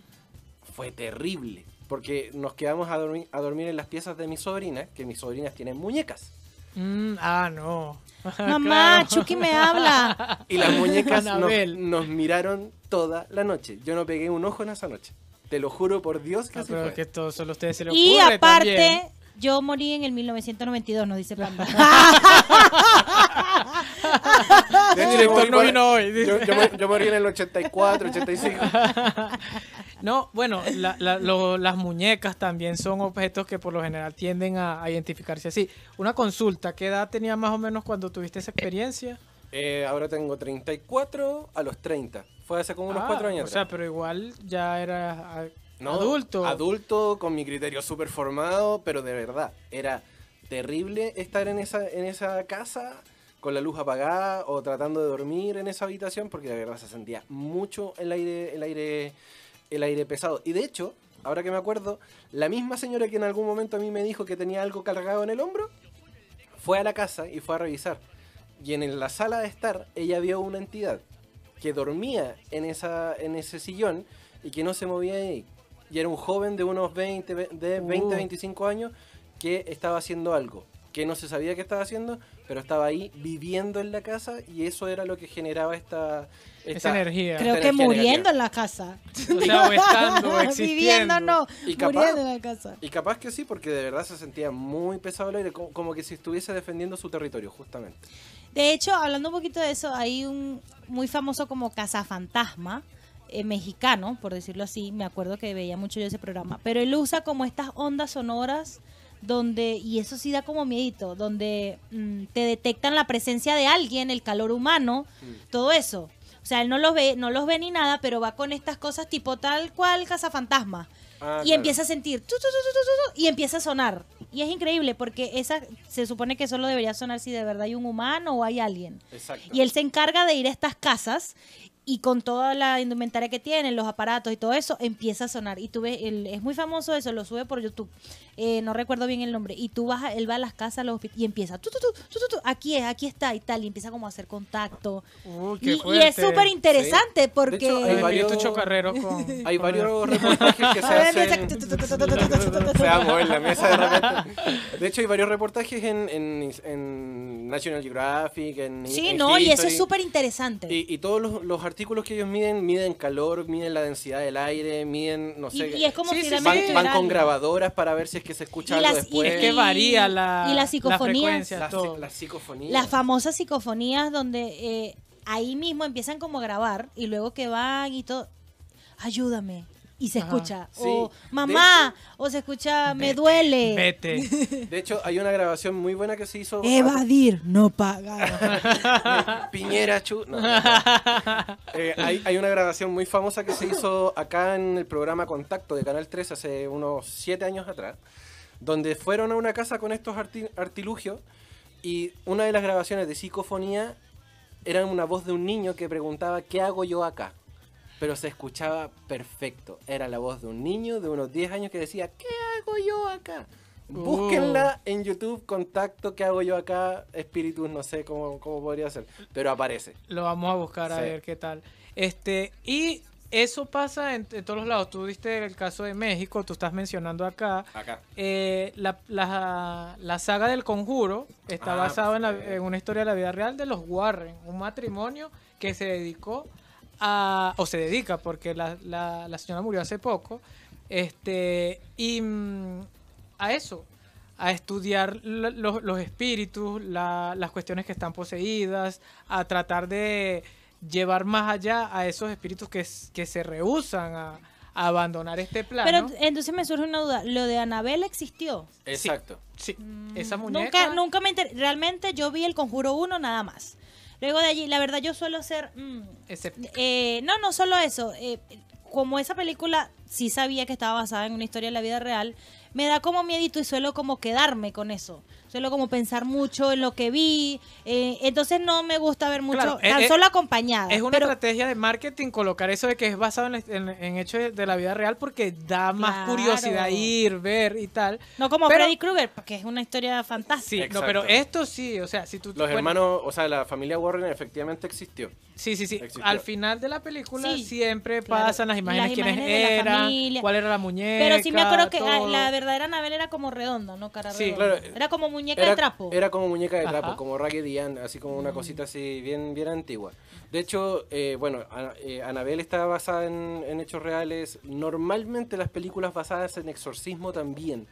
fue terrible. Porque nos quedamos a dormir, a dormir en las piezas de mi sobrina, que mis sobrinas tienen muñecas. Mm, ah, no. Mamá, Chucky me habla. Y las muñecas nos, miraron toda la noche. Yo no pegué un ojo en esa noche. Te lo juro por Dios que ah, pero que esto solo ustedes se lo Y aparte, yo morí en el 1992, nos dice Panda. el director no vino hoy. Yo, morí en el 84, 85. No, bueno, las muñecas también son objetos que por lo general tienden a, identificarse así. Una consulta, ¿qué edad tenías más o menos cuando tuviste esa experiencia? Eh, ahora tengo 34 a los 30. Fue hace como unos 4 años. O sea, pero igual ya era adulto. Adulto, con mi criterio súper formado, pero de verdad, era terrible estar en esa, en esa casa con la luz apagada o tratando de dormir en esa habitación porque de verdad se sentía mucho el aire, el aire, el aire pesado. Y de hecho, ahora que me acuerdo, la misma señora que en algún momento a mí me dijo que tenía algo cargado en el hombro, fue a la casa y fue a revisar. Y en la sala de estar, ella vio una entidad que dormía en, esa, en ese sillón y que no se movía ahí y era un joven de unos 20, de 20 25 uh. años que estaba haciendo algo, que no se sabía qué estaba haciendo, pero estaba ahí viviendo en la casa y eso era lo que generaba esta, esta energía. Creo que muriendo en la casa. O sea, estando, Viviendo no, y muriendo en la casa. Y capaz que sí, porque de verdad se sentía muy pesado el aire, como, como que si estuviese defendiendo su territorio, justamente. De hecho, hablando un poquito de eso, hay un muy famoso como cazafantasma, eh, mexicano, por decirlo así, me acuerdo que veía mucho yo ese programa, pero él usa como estas ondas sonoras donde, y eso sí da como miedito, donde mm, te detectan la presencia de alguien, el calor humano, mm. todo eso. O sea, él no los ve, no los ve ni nada, pero va con estas cosas tipo tal cual cazafantasma. Ah, y empieza a sentir y empieza a sonar. Y es increíble porque esa se supone que solo debería sonar si de verdad hay un humano o hay alguien. Y él se encarga de ir a estas casas y con toda la indumentaria que tienen, los aparatos y todo eso, empieza a sonar. Y tú ves, es muy famoso eso, lo sube por YouTube. Eh, no recuerdo bien el nombre. Y tú vas, él va a las casas los y empieza, tú, tú, tú, aquí es, aquí está y tal, y empieza como a hacer contacto. y, es súper interesante porque... hay varios chocarreros Hay varios reportajes que se hacen... se en la mesa de repente. De hecho, hay varios reportajes en, en, National Geographic, en Sí, no, y eso es súper interesante. Y, y todos los, los artículos que ellos miden, miden calor, miden la densidad del aire, miden, no sé. Y, es como si van, con grabadoras para ver si es que se escucha algo después. es que varía la, y las psicofonías. La las, psicofonías. Las famosas psicofonías donde eh, ahí mismo empiezan como a grabar y luego que van y todo. Ayúdame, y se escucha. o mamá, o se escucha me duele. Vete. De hecho, hay una grabación muy buena que se hizo. Evadir, no pagar. Piñera Chu. Eh, hay, hay, una grabación muy famosa que se hizo acá en el programa Contacto de Canal 3 hace unos 7 años atrás, donde fueron a una casa con estos artilugios y una de las grabaciones de psicofonía era una voz de un niño que preguntaba, ¿qué hago yo acá? Pero se escuchaba perfecto. Era la voz de un niño de unos 10 años que decía, ¿qué hago yo acá? Búsquenla oh. en YouTube, contacto, ¿qué hago yo acá? Espíritus, no sé cómo, cómo podría ser, pero aparece. Lo vamos a buscar a ver qué tal. Este, y eso pasa en, todos los lados. Tú diste el caso de México, tú estás mencionando acá. Acá. Eh, la, la, saga del conjuro está ah, basada en, una historia de la vida real de los Warren, un matrimonio que se dedicó a, o se dedica, porque la, la señora murió hace poco, este, y mm, a eso, a estudiar los espíritus, las cuestiones que están poseídas, a tratar de llevar más allá a esos espíritus que, que se rehusan a, abandonar este plano. Pero entonces me surge una duda, ¿lo de Anabel existió? Exacto. Sí, mm, esa muñeca. Nunca, nunca me Realmente yo vi el Conjuro 1 nada más. Luego de allí, la verdad yo suelo ser... Mm, eh, no, no solo eso. Eh, como esa película sí sabía que estaba basada en una historia de la vida real, me da como miedito y suelo como quedarme con eso. Suelo como pensar mucho en lo que vi. Eh, entonces no me gusta ver mucho, tan eh, solo acompañada. Es una estrategia de marketing colocar eso de que es basado en, hechos de la vida real porque da más curiosidad ir, ver y tal. No como Freddy Krueger, porque es una historia fantástica. Sí, no, pero esto sí, o sea, si tú... Los hermanos, o sea, la familia Warren efectivamente existió. Sí, sí, sí. Al final de la película siempre pasan las imágenes, quiénes eran, cuál era la muñeca. Pero sí me acuerdo que la, verdadera Anabel era como redonda, ¿no? Cara sí, Claro, era como muñeca de trapo. Era como muñeca de trapo, como Raggedy Ann, así como una mm. cosita así bien, bien antigua. De hecho, eh, bueno, eh, Anabel está basada en, hechos reales. Normalmente las películas basadas en exorcismo también.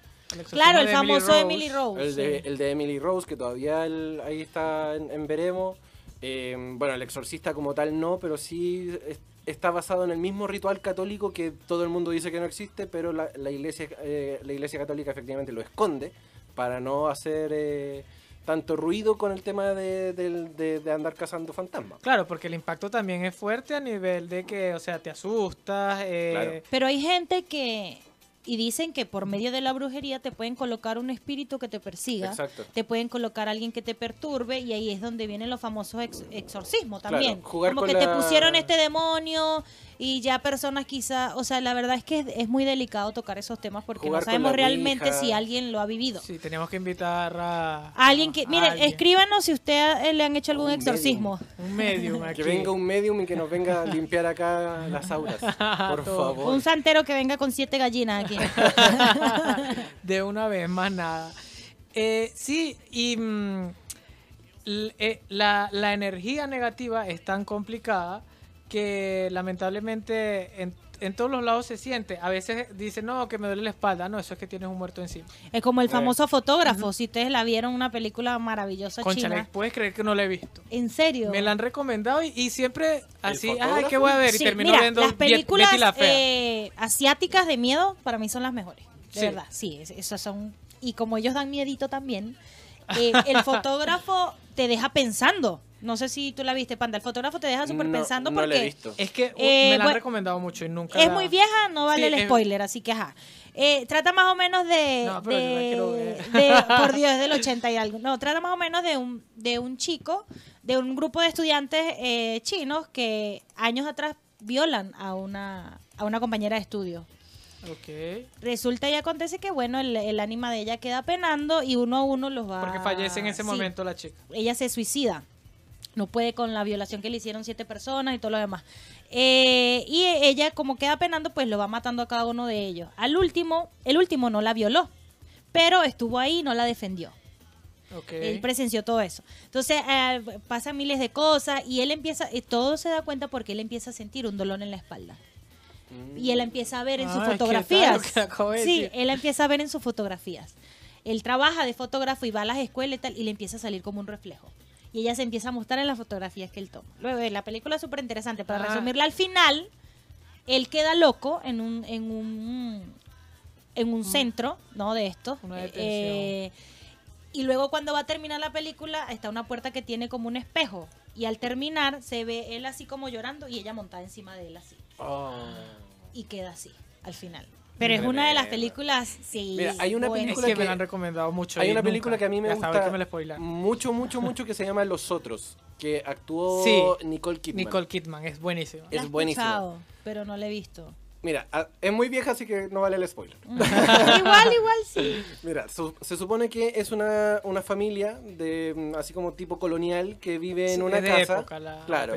claro, el famoso Emily Rose. El, de, el de Emily Rose, que todavía ahí está en veremos. Eh, bueno, el exorcista como tal no, pero sí está basado en el mismo ritual católico que todo el mundo dice que no existe, pero la, iglesia, eh, la iglesia católica efectivamente lo esconde para no hacer eh, tanto ruido con el tema de, andar cazando fantasmas. Claro, porque el impacto también es fuerte a nivel de que, o sea, te asustas. Pero hay gente que y dicen que por medio de la brujería te pueden colocar un espíritu que te persiga, te pueden colocar a alguien que te perturbe y ahí es donde vienen los famosos exorcismos también. Como que te pusieron este demonio y ya personas quizá, o sea, la verdad es que es, muy delicado tocar esos temas porque no sabemos realmente si alguien lo ha vivido. Sí, tenemos que invitar a, alguien que, miren, escríbanos si usted eh, le han hecho algún exorcismo. Un medium Que venga un medium y que nos venga a limpiar acá las auras, por favor. Un santero que venga con siete gallinas aquí. De una vez, más nada. Eh, sí, y mm, eh, la, la energía negativa es tan complicada que lamentablemente en, en, todos los lados se siente. A veces dicen, no, que me duele la espalda. No, eso es que tienes un muerto encima. Es como el famoso fotógrafo. Si ustedes la vieron, una película maravillosa Concha, china. ¿puedes creer que no la he visto? ¿En serio? Me la han recomendado y, siempre así, ay, ¿qué voy a ver? y termino viendo las películas eh, asiáticas de miedo para mí son las mejores. De verdad, sí, esas son... Y como ellos dan miedito también, eh, el fotógrafo te deja pensando. No sé si tú la viste, Panda. El fotógrafo te deja súper pensando porque. No he visto. Es que uh, me la han recomendado mucho y nunca. Es muy vieja, no vale el spoiler, así que ajá. Eh, trata más o menos de. No, pero de, quiero ver. por Dios, es del 80 y algo. No, trata más o menos de un, de un chico, de un grupo de estudiantes eh, chinos que años atrás violan a una, a una compañera de estudio. Okay. Resulta y acontece que, bueno, el, el, ánima de ella queda penando y uno a uno los va... Porque fallece en ese momento la chica. Ella se suicida no puede con la violación que le hicieron siete personas y todo lo demás. Eh, y ella, como queda penando, pues lo va matando a cada uno de ellos. Al último, el último no la violó, pero estuvo ahí y no la defendió. Él presenció todo eso. Entonces eh, pasan miles de cosas y él empieza, y todo se da cuenta porque él empieza a sentir un dolor en la espalda. Y él empieza a ver en sus fotografías. Sí, él empieza a ver en sus fotografías. Él trabaja de fotógrafo y va a las escuelas y tal, y le empieza a salir como un reflejo y ella se empieza a mostrar en las fotografías que él toma. Luego, la película es súper interesante. Para resumirla, al final, él queda loco en un, en un, en un mm. centro, ¿no? De esto. Eh, y luego cuando va a terminar la película, está una puerta que tiene como un espejo. Y al terminar, se ve él así como llorando y ella montada encima de él así. Oh. Y queda así, al final. Pero es una de las películas, sí. hay una película que, me la han recomendado mucho. Hay una película que a mí me gusta mucho, mucho, mucho que se llama Los Otros, que actuó Nicole Kidman. Nicole Kidman, es buenísima. Es buenísima. pero no la he visto. Mira, es muy vieja, así que no vale el spoiler. igual, igual sí. Mira, se supone que es una, familia de mm, así como tipo colonial que vive en una casa. claro,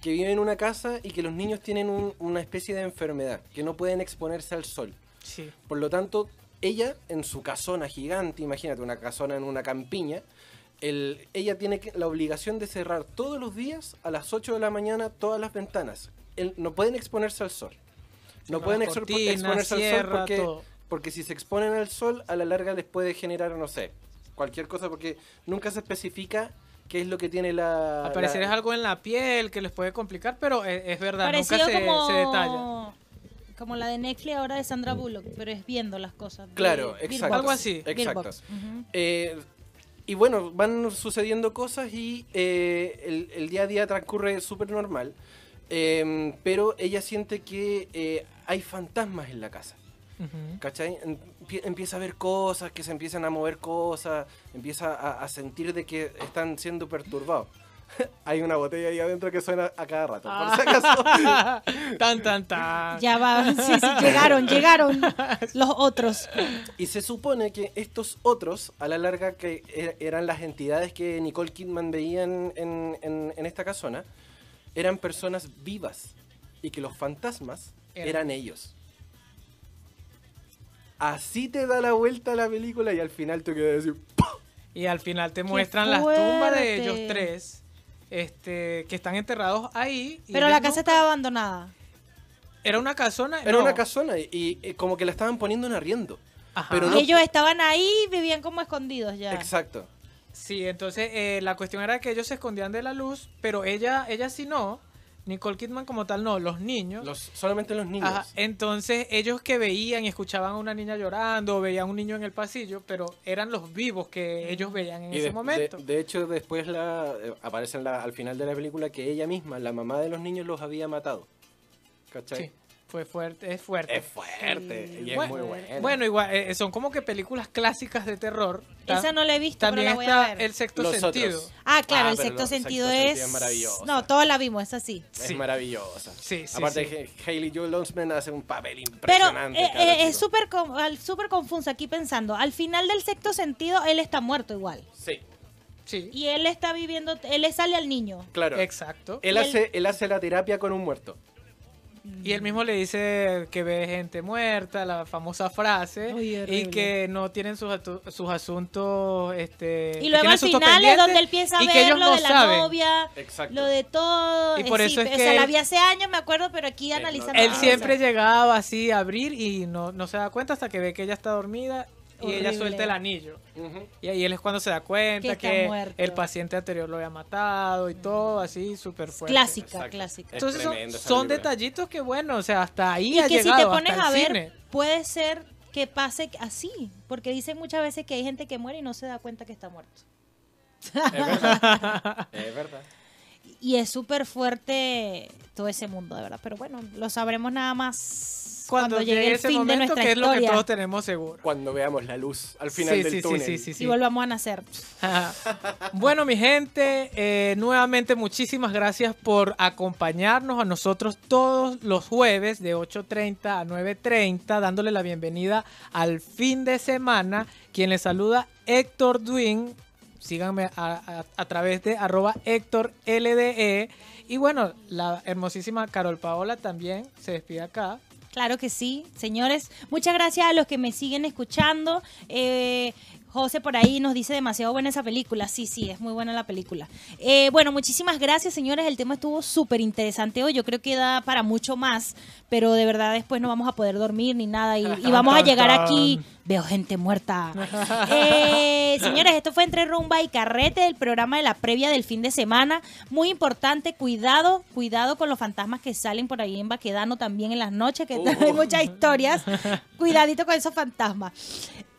que vive en una casa y que los niños tienen una especie de enfermedad, que no pueden exponerse al sol. Sí. Por lo tanto, ella en su casona gigante, imagínate una casona en una campiña, el, ella tiene la obligación de cerrar todos los días a las 8 de la mañana todas las ventanas. no pueden exponerse al sol. No pueden exponerse al sol porque, porque si se exponen al sol, a la larga les puede generar, no sé, cualquier cosa, porque nunca se especifica qué es lo que tiene la... Al parecer es algo en la piel que les puede complicar, pero es, verdad, nunca se, detalla. Como la de Netflix ahora de Sandra Bullock, pero es viendo las cosas. Claro, exacto. Algo así. Exacto. Eh, y bueno, van sucediendo cosas y eh, el, el, día a día transcurre súper normal. Em, pero ella siente que eh, hay fantasmas en la casa. ¿Cachai? Empieza a ver cosas, que se empiezan a mover cosas, empieza a, sentir de que están siendo perturbados. hay una botella ahí adentro que suena a cada rato, por si acaso. tan, tan, tan. Ya va, sí, sí, llegaron, llegaron los otros. Y se supone que estos otros, a la larga, que er, eran las entidades que Nicole Kidman veía en, en, en esta casona, eran personas vivas y que los fantasmas eran ellos. Así te da la vuelta la película y al final te quedas decir Y al final te muestran las tumbas de ellos tres, este, que están enterrados ahí. Pero la casa estaba abandonada. Era una casona. Era una casona y, como que la estaban poniendo en arriendo. Pero ellos estaban ahí, vivían como escondidos ya. Exacto. Sí, entonces eh, la cuestión era que ellos se escondían de la luz, pero ella, ella sí no. Nicole Kidman como tal no, los niños. Los, solamente los niños. entonces ellos que veían y escuchaban a una niña llorando o veían a un niño en el pasillo, pero eran los vivos que ellos veían en ese momento. De, hecho, después la, eh, aparece al final de la película que ella misma, la mamá de los niños, los había matado. ¿Cachai? Sí. Fue fuerte, es fuerte. Es fuerte y es muy bueno. Bueno, igual, eh, son como que películas clásicas de terror. Esa no la he visto, También pero la voy está a ver. El sexto sentido. Ah, claro, ah, el sexto sentido es... es maravilloso. No, todos la vimos, es así. Es maravillosa. Sí, sí, Aparte, Hayley Joel Osment hace un papel impresionante. Pero eh, eh, es súper super confuso aquí pensando. Al final del sexto sentido, él está muerto igual. Sí. Sí. Y él está viviendo, él le sale al niño. Claro. Exacto. Él, hace, él hace la terapia con un muerto. Y él mismo le dice que ve gente muerta, la famosa frase, y que no tienen sus, sus asuntos. Este, y luego al final es donde él piensa a ver lo de la novia, lo de todo. Y por eso es que. O sea, la vi hace años, me acuerdo, pero aquí analizando. Él siempre llegaba así a abrir y no, no se da cuenta hasta que ve que ella está dormida y ella suelta el anillo. Y ahí él es cuando se da cuenta que, el paciente anterior lo había matado y todo así súper fuerte. Clásica, clásica. Entonces son, detallitos que bueno, o sea, hasta ahí y ha que si te pones a ver, puede ser que pase así, porque dicen muchas veces que hay gente que muere y no se da cuenta que está muerto. Es verdad. es verdad. Y es súper fuerte todo ese mundo, de verdad. Pero bueno, lo sabremos nada más cuando, llegue, el fin de nuestra que es lo que todos tenemos seguro. Cuando veamos la luz al final del túnel. Sí, sí, sí, y volvamos a nacer. bueno, mi gente, eh, nuevamente muchísimas gracias por acompañarnos a nosotros todos los jueves de 8.30 a 9.30, dándole la bienvenida al fin de semana. Quien les saluda, Héctor Duin. Síganme a, través de arroba Héctor LDE. Y bueno, la hermosísima Carol Paola también se despide acá. Claro que sí, señores. Muchas gracias a los que me siguen escuchando. Eh, José por ahí nos dice demasiado buena esa película. Sí, sí, es muy buena la película. Eh, bueno, muchísimas gracias, señores. El tema estuvo súper interesante hoy. Yo creo que da para mucho más, pero de verdad después no vamos a poder dormir ni nada y, vamos a llegar aquí. Veo gente muerta. Eh, señores, esto fue entre rumba y carrete, el programa de la previa del fin de semana. Muy importante, cuidado, cuidado con los fantasmas que salen por ahí en Baquedano también en las noches, que hay muchas historias. Cuidadito con esos fantasmas.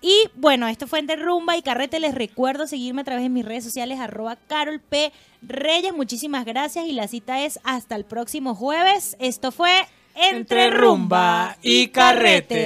Y bueno, esto fue Entre Rumba y Carrete. Les recuerdo seguirme a través de mis redes sociales, arroba Carol P. Reyes. Muchísimas gracias y la cita es hasta el próximo jueves. Esto fue Entre, Rumba y Carrete.